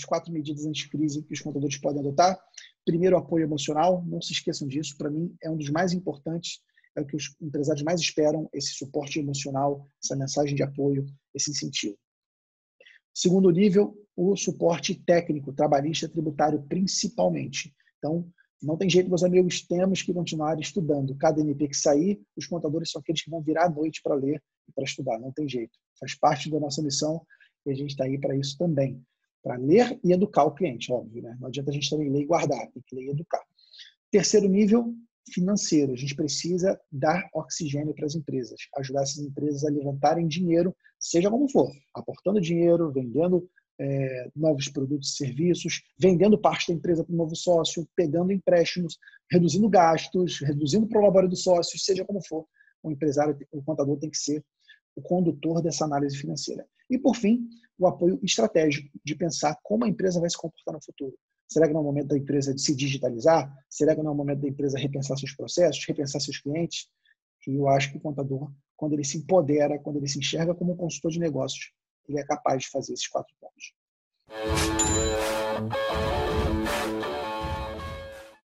as quatro medidas anticrise que os contadores podem adotar. Primeiro, apoio emocional. Não se esqueçam disso. Para mim, é um dos mais importantes. É o que os empresários mais esperam: esse suporte emocional, essa mensagem de apoio, esse incentivo. Segundo nível, o suporte técnico, trabalhista, tributário, principalmente. Então, não tem jeito, meus amigos, temos que continuar estudando. Cada MP que sair, os contadores são aqueles que vão virar à noite para ler e para estudar. Não tem jeito. Faz parte da nossa missão e a gente está aí para isso também. Para ler e educar o cliente, óbvio. Né? Não adianta a gente também ler e guardar, tem que ler e educar. Terceiro nível, financeiro. A gente precisa dar oxigênio para as empresas, ajudar essas empresas a levantarem dinheiro, seja como for, aportando dinheiro, vendendo é, novos produtos e serviços, vendendo parte da empresa para um novo sócio, pegando empréstimos, reduzindo gastos, reduzindo o prolabore do sócio, seja como for, o empresário, o contador tem que ser o condutor dessa análise financeira. E, por fim, o apoio estratégico de pensar como a empresa vai se comportar no futuro. Será que não é o momento da empresa se digitalizar? Será que não é o momento da empresa repensar seus processos, repensar seus clientes? E eu acho que o contador, quando ele se empodera, quando ele se enxerga como um consultor de negócios, ele é capaz de fazer esses quatro pontos.